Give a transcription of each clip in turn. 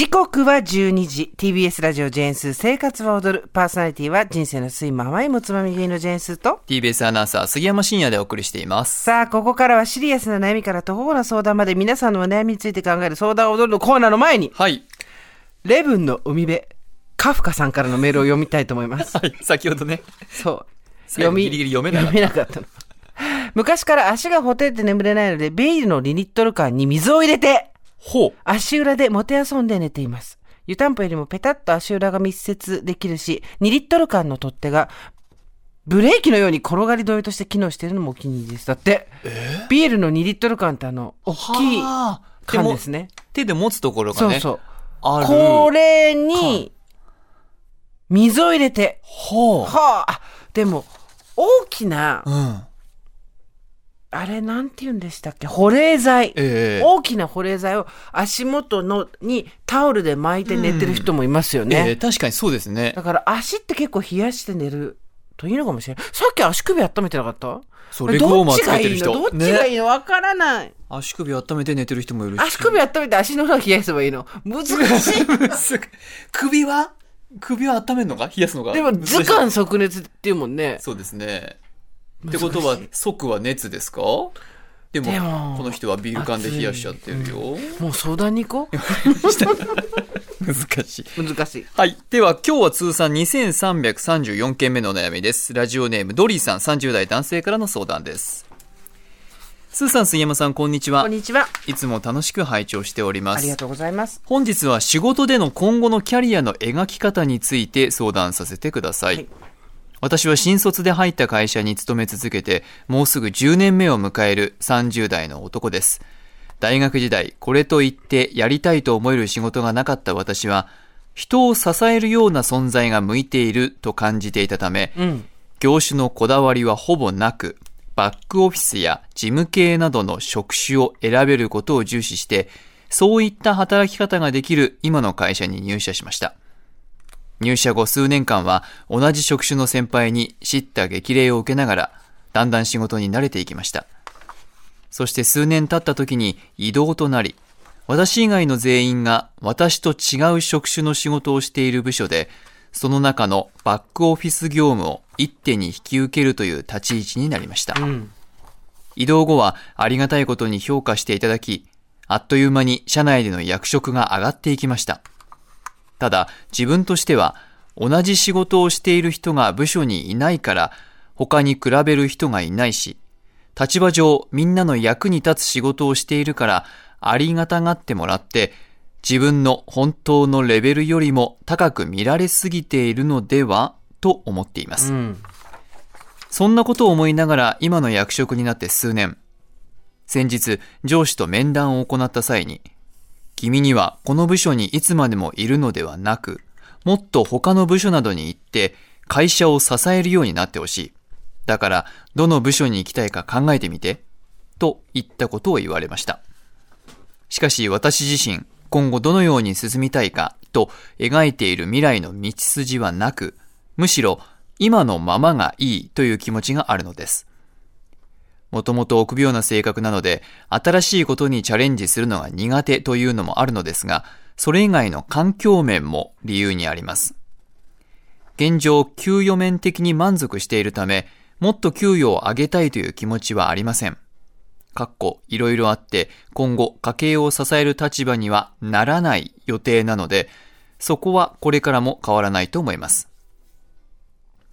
時刻は12時。TBS ラジオジェーンスー生活は踊る。パーソナリティは人生の酸いままいもつまみ芸のジェーンスーと。TBS アナウンサー杉山真也でお送りしています。さあ、ここからはシリアスな悩みから途方な相談まで皆さんのお悩みについて考える相談を踊るのコーナーの前に、はい。レブンの海辺、カフカさんからのメールを読みたいと思います。はい。先ほどね。そう。最後ギリギリ読めなかった読めなかったの。昔から足がほてって眠れないので、ビールの2リットル缶に水を入れて、ほう。足裏でもてあそんで寝ています。湯たんぽよりもペタッと足裏が密接できるし、2リットル缶の取っ手が、ブレーキのように転がり止めとして機能しているのもお気に入りです。だって、ビールの2リットル缶ってあの、大きいはあ缶ですね。手で持つところがね。そうそう。これに、水を入れて、ほう。はあ、あでも、大きな、うん。あれなんて言うんでしたっけ？保冷剤。ええ大きな保冷剤を足元のにタオルで巻いて寝てる人もいますよね。ええ確かにそうですねだ。から足って結構冷やして寝るといいのかもしれない。さっき足首温めてなかった？そうレッグウォーマーどっちがいいつけてる人のどっちがいいの？わからない。足首温めて寝てる人もいるし。足首温めて足の裏を冷やせばいいの？難しい。首は？首は温めるのか？冷やすのか？でも図鑑即熱っていうもんね。そうですね。ってことは、即は熱ですか？でもでもこの人はビール缶で冷やしちゃってるよ。もう相談に行こ 難しい。う。難しい。はい。では、今日は通算2334件目のお悩みです。ラジオネーム、ドリーさん、30代男性からの相談です。スーさん、杉山さん、こんにちはこん。にちは。いつも楽しく拝聴しております。ありがとうございます。本日は仕事での今後のキャリアの描き方について相談させてください。はい私は新卒で入った会社に勤め続けて、もうすぐ10年目を迎える30代の男です。大学時代、これといってやりたいと思える仕事がなかった私は、人を支えるような存在が向いていると感じていたため、うん。業種のこだわりはほぼなく、バックオフィスや事務系などの職種を選べることを重視して、そういった働き方ができる今の会社に入社しました。入社後数年間は同じ職種の先輩に叱咤激励を受けながら、だんだん仕事に慣れていきました。そして数年経った時に異動となり、私以外の全員が私と違う職種の仕事をしている部署で、その中のバックオフィス業務を一手に引き受けるという立ち位置になりました。うん。移動後はありがたいことに評価していただき、あっという間に社内での役職が上がっていきました。ただ、自分としては、同じ仕事をしている人が部署にいないから、他に比べる人がいないし、立場上みんなの役に立つ仕事をしているから、ありがたがってもらって、自分の本当のレベルよりも高く見られすぎているのではと思っています。うん。そんなことを思いながら今の役職になって数年。先日、上司と面談を行った際に、君にはこの部署にいつまでもいるのではなく、もっと他の部署などに行って会社を支えるようになってほしい。だから、どの部署に行きたいか考えてみて、と言ったことを言われました。しかし私自身、今後どのように進みたいかと描いている未来の道筋はなく、むしろ今のままがいいという気持ちがあるのです。もともと臆病な性格なので、新しいことにチャレンジするのが苦手というのもあるのですが、それ以外の環境面も理由にあります。現状、給与面的に満足しているため、もっと給与を上げたいという気持ちはありません。かっこ、いろいろあって、今後家計を支える立場にはならない予定なので、そこはこれからも変わらないと思います。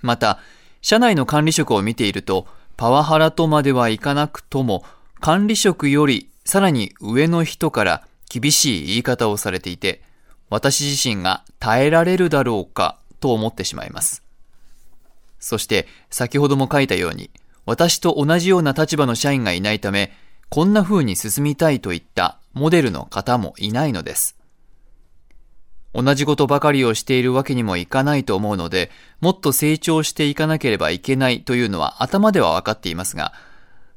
また、社内の管理職を見ていると、パワハラとまではいかなくとも、管理職よりさらに上の人から厳しい言い方をされていて、私自身が耐えられるだろうかと思ってしまいます。そして、先ほども書いたように、私と同じような立場の社員がいないため、こんな風に進みたいといったモデルの方もいないのです。同じことばかりをしているわけにもいかないと思うので、もっと成長していかなければいけないというのは頭では分かっていますが、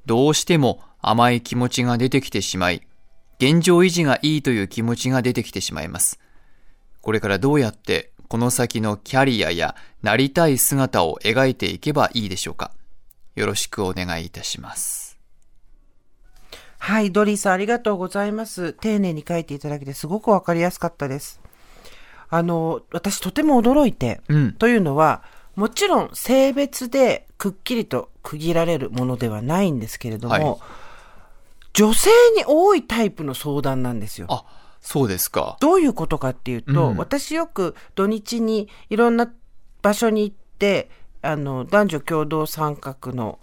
どうしても甘い気持ちが出てきてしまい、現状維持がいいという気持ちが出てきてしまいます。これからどうやってこの先のキャリアやなりたい姿を描いていけばいいでしょうか。よろしくお願いいたします。はい、ドリーさんありがとうございます。丁寧に書いていただけてすごくわかりやすかったです。あの、私とても驚いて、うん。というのは、もちろん性別でくっきりと区切られるものではないんですけれども、はい女性に多いタイプの相談なんですよ。あ、そうですか。どういうことかっていうと、うん私よく土日にいろんな場所に行って、あの、男女共同参画の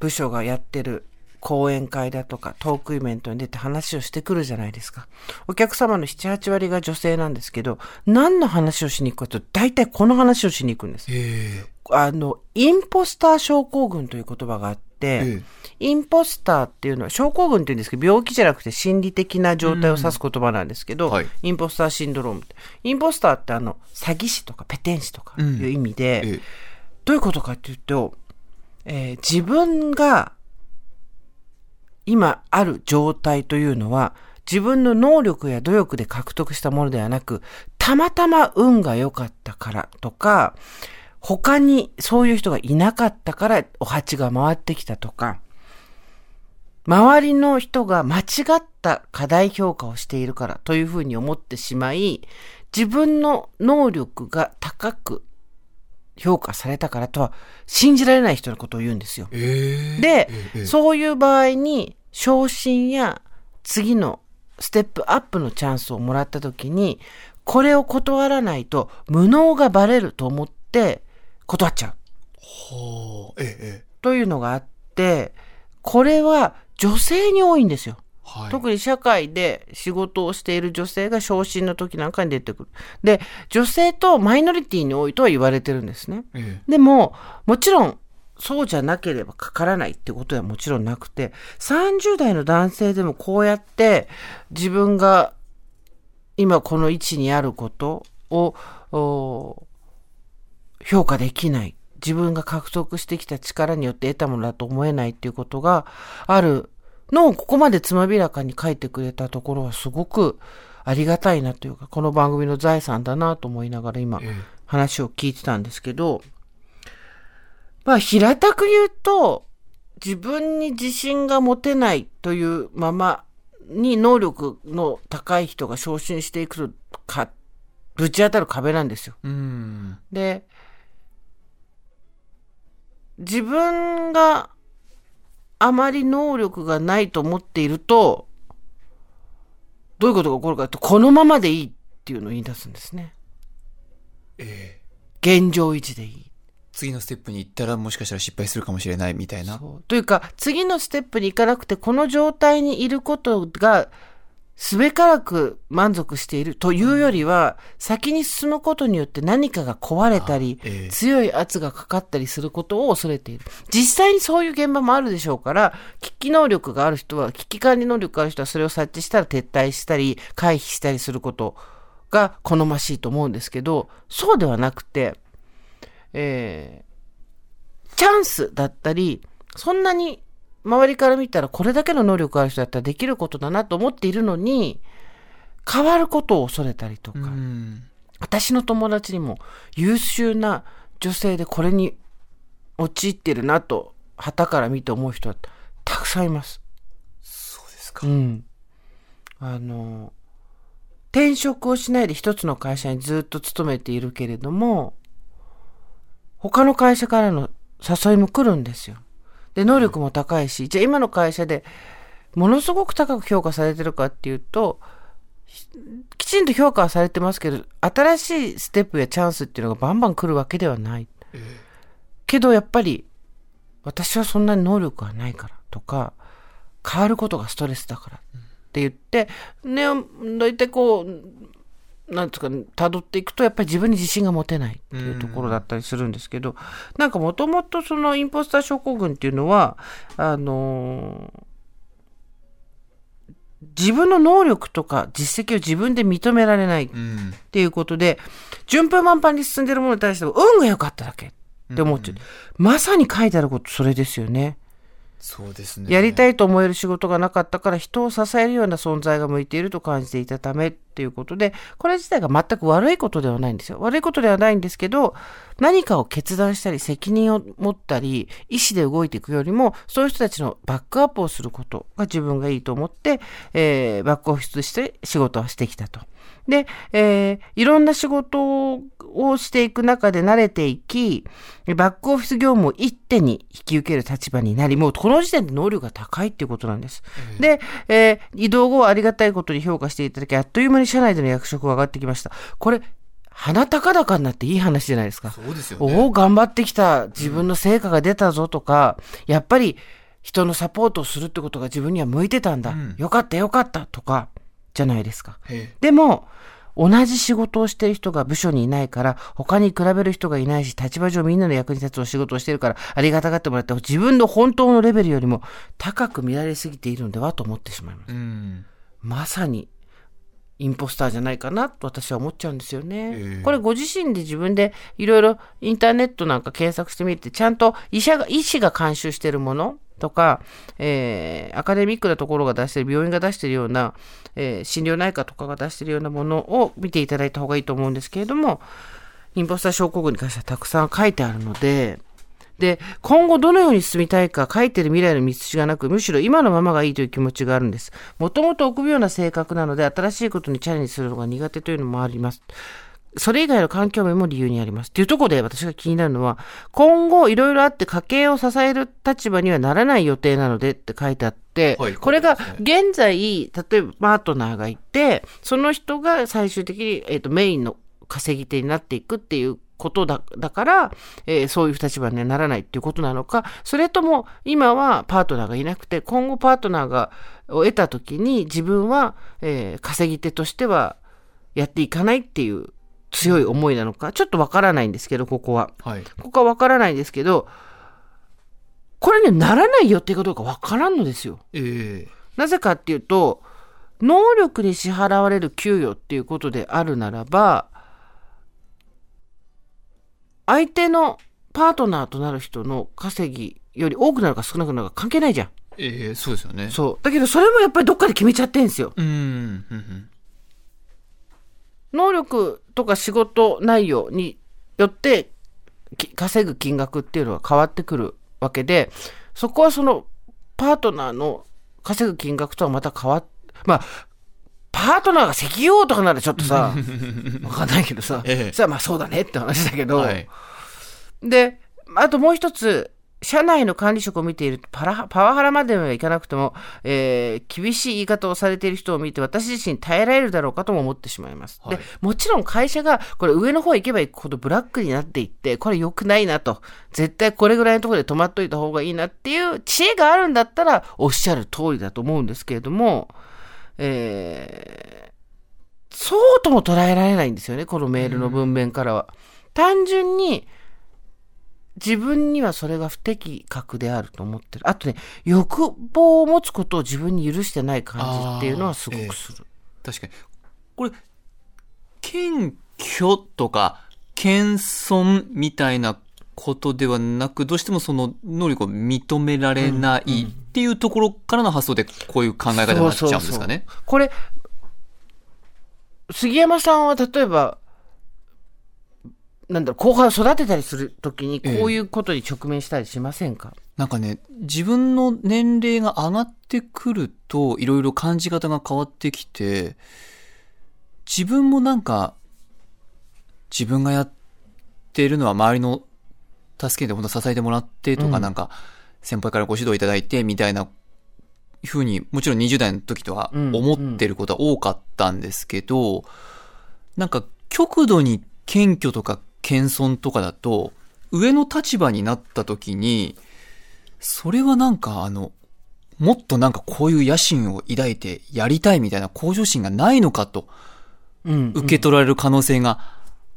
部署がやってる講演会だとかトークイベントに出て話をしてくるじゃないですか。お客様の7、8割が女性なんですけど、何の話をしに行くかと、大体この話をしに行くんです。えあの、インポスター症候群という言葉があって、えインポスターっていうのは、症候群って言うんですけど、病気じゃなくて心理的な状態を指す言葉なんですけど、はいインポスターシンドローム。インポスターってあの、詐欺師とかペテン師とかいう意味で、ええどういうことかっていうと、えー自分が今ある状態というのは、自分の能力や努力で獲得したものではなく、たまたま運が良かったからとか、他にそういう人がいなかったからお鉢が回ってきたとか、周りの人が間違った過大評価をしているからというふうに思ってしまい、自分の能力が高く評価されたからとは信じられない人のことを言うんですよ。ええで、ええそういう場合に昇進や次のステップアップのチャンスをもらった時に、これを断らないと無能がバレると思って断っちゃうええというのがあって、これは女性に多いんですよ。はい。特に社会で仕事をしている女性が昇進の時なんかに出てくる。で、女性とマイノリティに多いとは言われてるんですね。えでも、もちろん、そうじゃなければかからないってことはもちろんなくて、30代の男性でもこうやって自分が今この位置にあることをお評価できない。自分が獲得してきた力によって得たものだと思えないっていうことがあるのをここまでつまびらかに書いてくれたところはすごくありがたいなというか、この番組の財産だなと思いながら今ええ話を聞いてたんですけど、まあ平たく言うと、自分に自信が持てないというままに能力の高い人が昇進していくとか、ぶち当たる壁なんですよ。うん。で、自分があまり能力がないと思っていると、どういうことが起こるかとこのままでいいっていうのを言い出すんですね。ええ現状維持でいい。次のステップに行ったらもしかしたら失敗するかもしれないみたいな。というか、次のステップに行かなくて、この状態にいることが、すべからく満足しているというよりは、先に進むことによって何かが壊れたり、強い圧がかかったりすることを恐れている。実際にそういう現場もあるでしょうから、危機能力がある人は、危機管理能力がある人はそれを察知したら撤退したり、回避したりすることが好ましいと思うんですけど、そうではなくて、えーチャンスだったり、そんなに周りから見たらこれだけの能力がある人だったらできることだなと思っているのに、変わることを恐れたりとか、うん。私の友達にも優秀な女性でこれに陥ってるなと、旗から見て思う人はたくさんいます。そうですか。うん。あの、転職をしないで一つの会社にずっと勤めているけれども、他の会社からの誘いも来るんですよ。で、能力も高いし、じゃあ今の会社でものすごく高く評価されてるかっていうと、ひきちんと評価はされてますけど、新しいステップやチャンスっていうのがバンバン来るわけではない。けどやっぱり、私はそんなに能力がないからとか、変わることがストレスだからって言って、ね、大体こう、なんつうか、辿っていくと、やっぱり自分に自信が持てないっていうところだったりするんですけど、なんかもともとそのインポスター症候群っていうのは、あのー自分の能力とか実績を自分で認められないうん。っていうことで、順風満帆に進んでるものに対しても運が良かっただけって思っちゃう。まさに書いてあることそれですよね。そうですね。やりたい。いと思える仕事がなかったから人を支えるような存在が向いていると感じていたためっっていうことで、これ自体が全く悪いことではないんですよ。悪いことではないんですけど、何かを決断したり、責任を持ったり、意思で動いていくよりも、そういう人たちのバックアップをすることが自分がいいと思って、えー、バックオフィスとして仕事をしてきたと。で、えー、いろんな仕事をしていく中で慣れていき、バックオフィス業務を一手に引き受ける立場になり、もうこの時点で能力が高いっていうことなんです。で、えー、移動後はありがたいことに評価していただき、あっという間に社内での役職が上がってきました。これ、鼻高々になっていい話じゃないですか。そうですよね。おお、頑張ってきた、自分の成果が出たぞとか、うん、やっぱり人のサポートをするってことが自分には向いてたんだ。うん、よかったよかったとか、じゃないですか。でも、同じ仕事をしている人が部署にいないから、他に比べる人がいないし、立場上みんなの役に立つお仕事をしているから、ありがたがってもらって、自分の本当のレベルよりも高く見られすぎているのではと思ってしまいます。まさに、インポスターじゃないかなと私は思っちゃうんですよね。えー、これご自身で自分でいろいろインターネットなんか検索してみて、ちゃんと医者が、医師が監修しているもの、とか、えー、アカデミックなところが出してる、病院が出してるような、えー、心療内科とかが出してるようなものを見ていただいた方がいいと思うんですけれども、インポスター症候群に関してはたくさん書いてあるので、で、今後どのように進みたいか書いてる未来の道筋がなく、むしろ今のままがいいという気持ちがあるんです。もともと臆病な性格なので、新しいことにチャレンジするのが苦手というのもあります。それ以外の環境面も理由にあります。っていうところで私が気になるのは、今後いろいろあって家計を支える立場にはならない予定なのでって書いてあって、はい、これが現在、例えばパートナーがいて、その人が最終的に、えーと、メインの稼ぎ手になっていくっていうことだだから、えー、そういう立場にはならないっていうことなのか、それとも今はパートナーがいなくて、今後パートナーがを得た時に自分は、えー、稼ぎ手としてはやっていかないっていう強い思いなのか、ちょっとわからないんですけど、ここは。はい、ここはわからないんですけど、これね、ならないよっていうかどうかわからんのですよ。えー、なぜかっていうと、能力に支払われる給与っていうことであるならば、相手のパートナーとなる人の稼ぎより多くなるか少なくなるか関係ないじゃん。ええー、そうですよね。そう。だけどそれもやっぱりどっかで決めちゃってんですよ。うん。うん能力とか仕事内容によって稼ぐ金額っていうのは変わってくるわけで、そこはそのパートナーの稼ぐ金額とはまた変わっ、まあ、パートナーが石油王とかならちょっとさ、わかんないけどさ、ええ、さあまあそうだねって話だけど、はい、で、あともう一つ、社内の管理職を見ているとパラ、パワハラまではいかなくても、えー、厳しい言い方をされている人を見て、私自身耐えられるだろうかとも思ってしまいます。はい、で、もちろん会社が、これ上の方行けば行くほどブラックになっていって、これ良くないなと、絶対これぐらいのところで止まっといた方がいいなっていう知恵があるんだったら、おっしゃる通りだと思うんですけれども、えー、そうとも捉えられないんですよね、このメールの文面からは。単純に、自分にはそれが不適格であると思ってる。あとね、欲望を持つことを自分に許してない感じっていうのはすごくする。えー、確かに。これ、謙虚とか、謙遜みたいなことではなく、どうしてもその能力を認められないっていうところからの発想で、こういう考え方になっちゃうんですかね。これ、杉山さんは例えば、なんだろう、後輩を育てたりするときに、こういうことに直面したりしませんか、ええ、なんかね、自分の年齢が上がってくると、いろいろ感じ方が変わってきて、自分もなんか、自分がやっているのは周りの助けて、本当支えてもらってとか、うん、なんか、先輩からご指導いただいて、みたいなふうに、もちろん20代の時とは思ってることは多かったんですけど、うんうん、なんか、極度に謙虚とか謙遜とかだと、上の立場になった時に、それはなんかあの、もっとなんかこういう野心を抱いてやりたいみたいな向上心がないのかと、受け取られる可能性が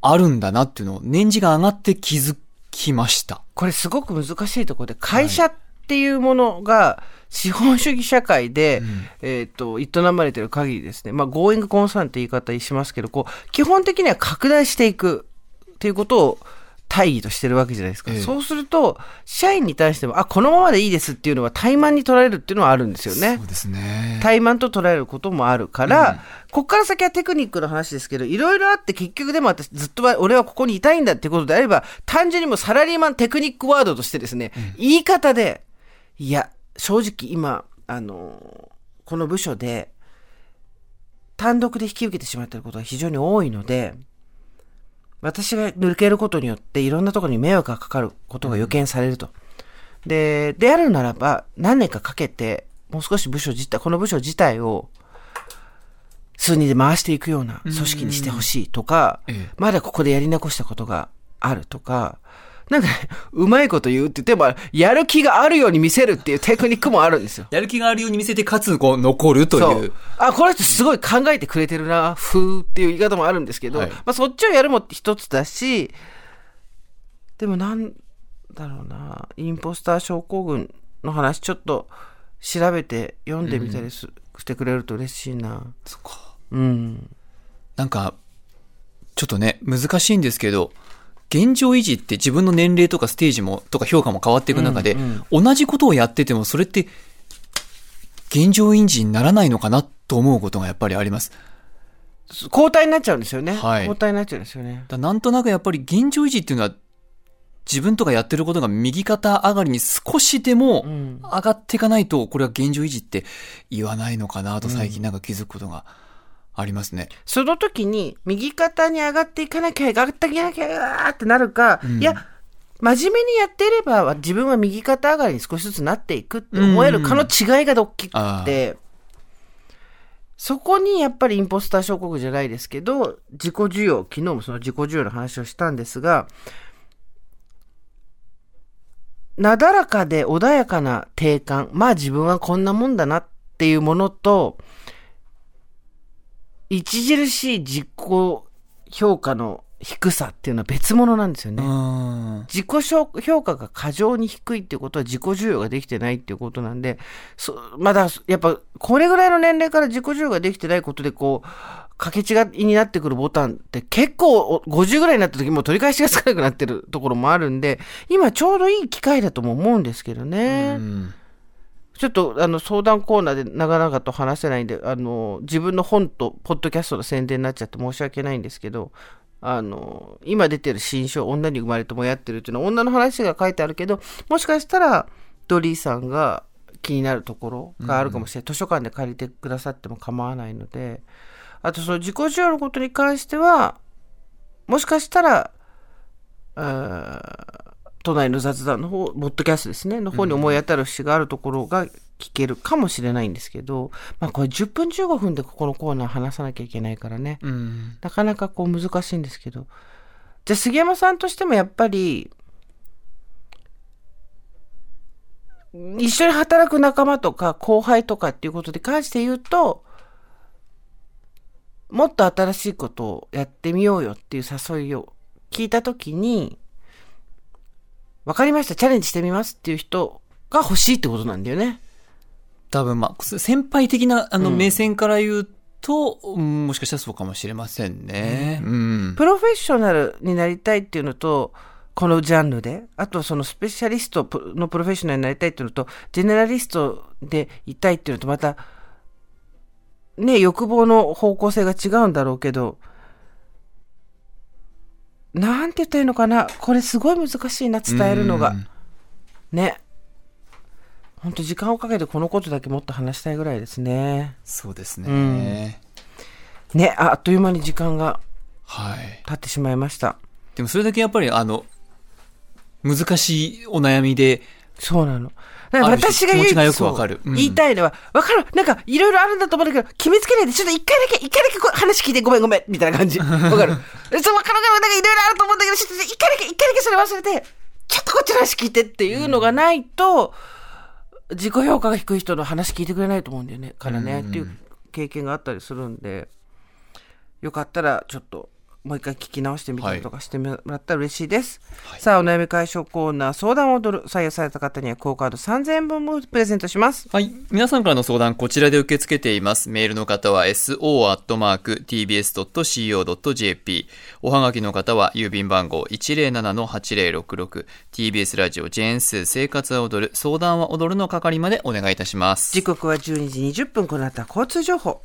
あるんだなっていうのを年次が上がって気づきました。これすごく難しいところで、会社っていうものが資本主義社会で、はい、えっ、と、営まれてる限りですね、まあ、ゴーイングコンサーンって言い方しますけど、こう、基本的には拡大していくっていうことを大義としてるわけじゃないですか。ええそうすると、社員に対しても、あ、このままでいいですっていうのは怠慢に取られるっていうのはあるんですよねそう。ですね。怠慢と捉えることもあるから、こっから先はテクニックの話ですけど、いろいろあって結局でも私ずっとは俺はここにいたいんだっていうことであれば、単純にもうサラリーマンテクニックワードとしてですね、言い方で、いや、正直今、あの、この部署で、単独で引き受けてしまっていることが非常に多いので、私が抜けることによっていろんなところに迷惑がかかることが予見されると。で、であるならば、何年かかけて、もう少し部署自体、この部署自体を、数人で回していくような組織にしてほしいとか、ええまだここでやり残したことがあるとか、なんかね、うまいこと言うって言っても、やる気があるように見せるっていうテクニックもあるんですよ。やる気があるように見せて、かつ、こう、残るとそいうう。。あ、この人すごい考えてくれてるな、ふーっていう言い方もあるんですけど、はいまあそっちをやるも一つだし、でもなんだろうな、インポスター症候群の話ちょっと調べて読んでみたりす、してくれると嬉しいな。そっか。うん。なんか、ちょっとね、難しいんですけど、現状維持って自分の年齢とかステージも、とか評価も変わっていく中で、同じことをやってても、それって、現状維持にならないのかなと思うことがやっぱりあります。交代になっちゃうんですよね。はい交代になっちゃうんですよね。だなんとなくやっぱり現状維持っていうのは、自分とかやってることが右肩上がりに少しでもん上がっていかないと、これは現状維持って言わないのかなと最近なんか気づくことがありますね。その時に、右肩に上がっていかなきゃ、上がっていかなきゃ、ってなるか、いや、真面目にやっていれば、自分は右肩上がりに少しずつなっていくって思えるかの違いが大きくて、そこにやっぱりインポスター症候群じゃないですけど、自己需要、昨日もその自己需要の話をしたんですが、なだらかで穏やかな定感、まあ自分はこんなもんだなっていうものと、著しい自己評価の低さっていうのは別物なんですよね。うん。自己評評価が過剰に低いっていうことは自己需要ができてないっていうことなんで、そまだやっぱこれぐらいの年齢から自己需要ができてないことでこう、掛け違いになってくるボタンって結構お50ぐらいになった時もう取り返しがつかなくなってるところもあるんで、今ちょうどいい機会だとも思うんですけどね。うんちょっとあの相談コーナーで長々と話せないんで、あの自分の本とポッドキャストの宣伝になっちゃって申し訳ないんですけど、あの今出てる新書、女に生まれてもやってるっていうのは女の話が書いてあるけど、もしかしたらドリーさんが気になるところがあるかもしれない。図書館で借りてくださっても構わないので、あとその自己需要のことに関しては、もしかしたら、都内の雑談の方、ポッドキャストですね、の方に思い当たる節があるところが聞けるかもしれないんですけど、まあこれ10分15分でここのコーナー話さなきゃいけないからね、うん。なかなかこう難しいんですけど、じゃあ杉山さんとしてもやっぱり、一緒に働く仲間とか後輩とかっていうことに関して言うと、もっと新しいことをやってみようよっていう誘いを聞いたときに、わかりました、チャレンジしてみますっていう人が欲しいってことなんだよね。多分まあ、先輩的なあの目線から言うと、うんもしかしたらそうかもしれませんね。うん。プロフェッショナルになりたいっていうのと、このジャンルで、あとそのスペシャリストのプロフェッショナルになりたいっていうのと、ジェネラリストでいたいっていうのとまた、ね、欲望の方向性が違うんだろうけど、なんて言ったらいいのかな？これすごい難しいな、伝えるのがうん。ね。ほんと時間をかけてこのことだけもっと話したいぐらいですね。そうですね。ね、ああっという間に時間がはい。経ってしまいました。でもそれだけやっぱりあの、難しいお悩みで、そうなの。私が唯よくわかる。うん。言いたいのは、わかる。なんか、いろいろあるんだと思うんだけど、決めつけないで、ちょっと一回だけ、一回だけ話聞いて、ごめんごめん、みたいな感じ。わかる。そう、わかるわかる。なんかいろいろあると思うんだけど、ちょっと一回だけ、一回だけそれ忘れて、ちょっとこっちの話聞いてっていうのがないと、自己評価が低い人の話聞いてくれないと思うんだよね、からね、うん。っていう経験があったりするんで、よかったら、ちょっと、もう一回聞き直してみたりとかしてもらったら嬉しいです。さあ、お悩み解消コーナー、相談を踊る、採用された方には、クオカード3000円分もプレゼントします。はい。皆さんからの相談、こちらで受け付けています。メールの方は so.tbs.co.jp。おはがきの方は郵便番号 107-8066TBS ラジオジェーンスー生活は踊る相談は踊るの係までお願いいたします。時刻は12時20分、この後は交通情報。